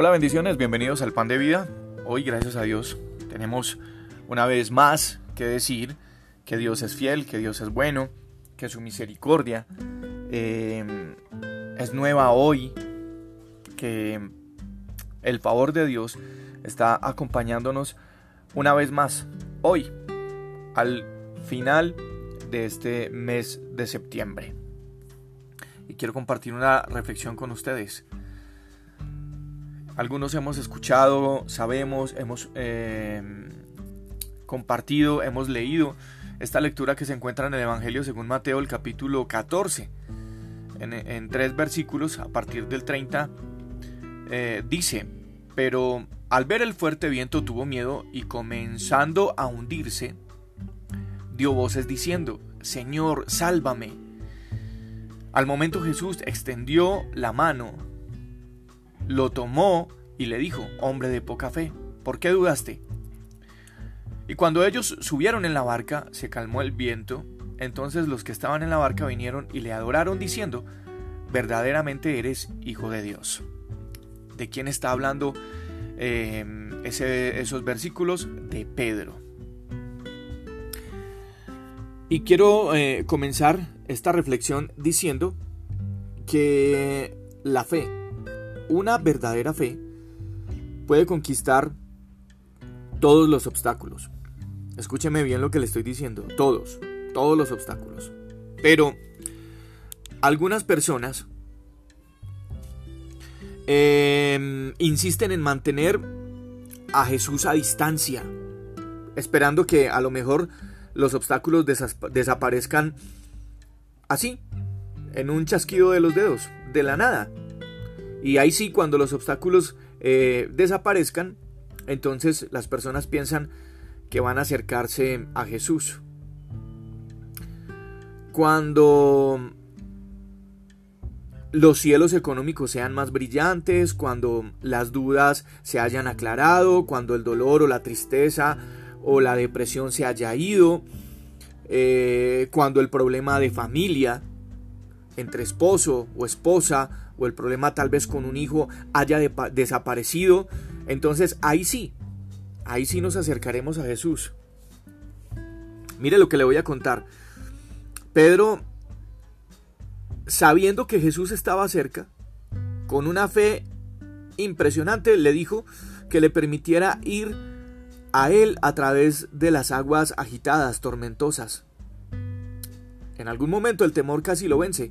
Hola bendiciones, bienvenidos al Pan de Vida. Hoy, gracias a Dios, tenemos una vez más que decir que Dios es fiel, que Dios es bueno, que su misericordia eh, es nueva hoy, que el favor de Dios está acompañándonos una vez más hoy, al final de este mes de septiembre. Y quiero compartir una reflexión con ustedes. Algunos hemos escuchado, sabemos, hemos eh, compartido, hemos leído esta lectura que se encuentra en el Evangelio según Mateo, el capítulo 14, en, tres versículos, a partir del 30, eh, dice, pero al ver el fuerte viento tuvo miedo y comenzando a hundirse, dio voces diciendo, Señor, sálvame. Al momento Jesús extendió la mano, lo tomó y le dijo, hombre de poca fe, ¿por qué dudaste? Y cuando ellos subieron en la barca, se calmó el viento, entonces los que estaban en la barca vinieron y le adoraron diciendo, verdaderamente eres hijo de Dios. ¿De quién está hablando eh, esos versículos? De Pedro. Y quiero eh, comenzar esta reflexión diciendo que la fe una verdadera fe puede conquistar todos los obstáculos. Escúcheme bien lo que le estoy diciendo. Todos, todos los obstáculos. Pero algunas personas em, insisten en mantener a Jesús a distancia, esperando que a lo mejor los obstáculos desaparezcan así, en un chasquido de los dedos, de la nada. Y ahí sí, cuando los obstáculos eh, desaparezcan, entonces las personas piensan que van a acercarse a Jesús. Cuando los cielos económicos sean más brillantes, cuando las dudas se hayan aclarado, cuando el dolor o la tristeza o la depresión se haya ido, eh, cuando el problema de familia entre esposo o esposa o el problema tal vez con un hijo haya desaparecido, entonces ahí sí, ahí sí nos acercaremos a Jesús. Mire lo que le voy a contar. Pedro, sabiendo que Jesús estaba cerca, con una fe impresionante, le dijo que le permitiera ir a él a través de las aguas agitadas, tormentosas. En algún momento el temor casi lo vence,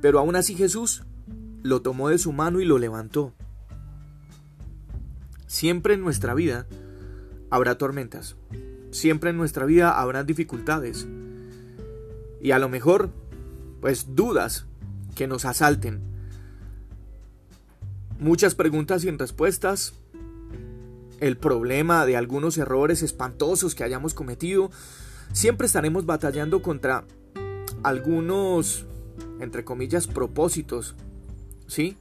pero aún así Jesús lo tomó de su mano y lo levantó. Siempre en nuestra vida habrá tormentas. Siempre en nuestra vida habrá dificultades. Y a lo mejor, pues dudas que nos asalten. Muchas preguntas sin respuestas. El problema de algunos errores espantosos que hayamos cometido. Siempre estaremos batallando contra algunos, entre comillas, propósitos ¿sí?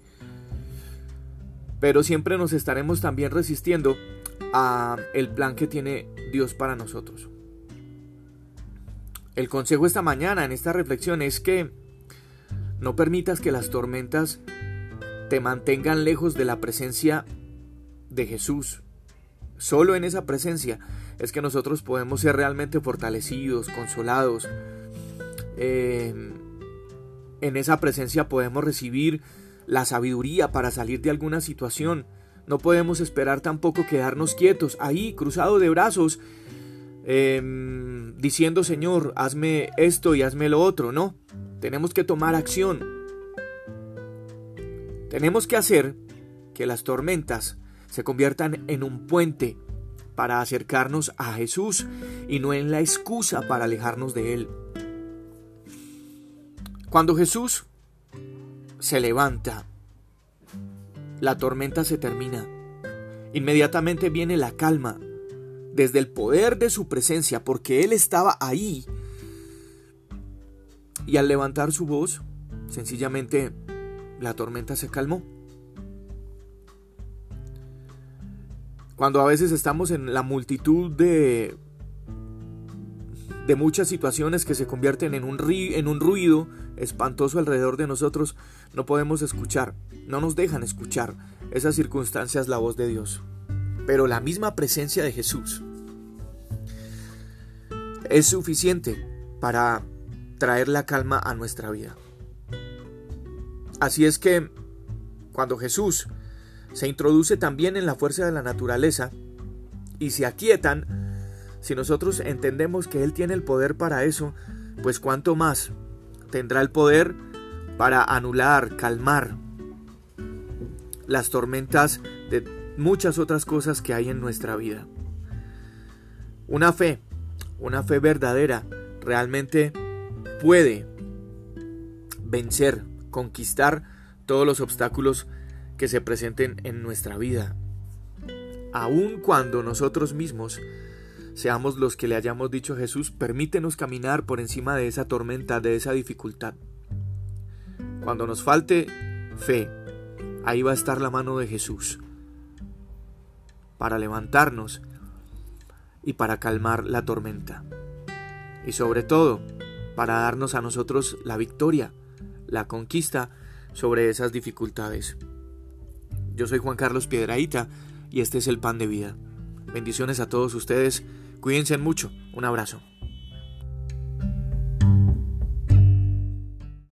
Pero siempre nos estaremos también resistiendo a el plan que tiene Dios para nosotros. El consejo esta mañana en esta reflexión es que no permitas que las tormentas te mantengan lejos de la presencia de Jesús. Solo en esa presencia es que nosotros podemos ser realmente fortalecidos, consolados. Eh, en esa presencia podemos recibir la sabiduría para salir de alguna situación. No podemos esperar tampoco quedarnos quietos ahí, cruzado de brazos, em, diciendo Señor, hazme esto y hazme lo otro. No, tenemos que tomar acción. Tenemos que hacer que las tormentas se conviertan en un puente para acercarnos a Jesús y no en la excusa para alejarnos de Él. Cuando Jesús se levanta. La tormenta se termina. Inmediatamente viene la calma, desde el poder de su presencia, porque Él estaba ahí. Y al levantar su voz, sencillamente la tormenta se calmó. Cuando a veces estamos en la multitud de de muchas situaciones que se convierten en un, en un ruido espantoso alrededor de nosotros, no podemos escuchar, no nos dejan escuchar esas circunstancias la voz de Dios. Pero la misma presencia de Jesús es suficiente para traer la calma a nuestra vida. Así es que cuando Jesús se introduce también en la fuerza de la naturaleza y se aquietan, si nosotros entendemos que Él tiene el poder para eso, pues cuánto más tendrá el poder para anular, calmar las tormentas de muchas otras cosas que hay en nuestra vida. Una fe, una fe verdadera, realmente puede vencer, conquistar todos los obstáculos que se presenten en nuestra vida. Aun cuando nosotros mismos seamos los que le hayamos dicho a Jesús, permítenos caminar por encima de esa tormenta, de esa dificultad. Cuando nos falte fe, ahí va a estar la mano de Jesús para levantarnos y para calmar la tormenta. Y sobre todo, para darnos a nosotros la victoria, la conquista sobre esas dificultades. Yo soy Juan Carlos Piedraíta y este es el pan de vida. Bendiciones a todos ustedes, cuídense mucho, un abrazo.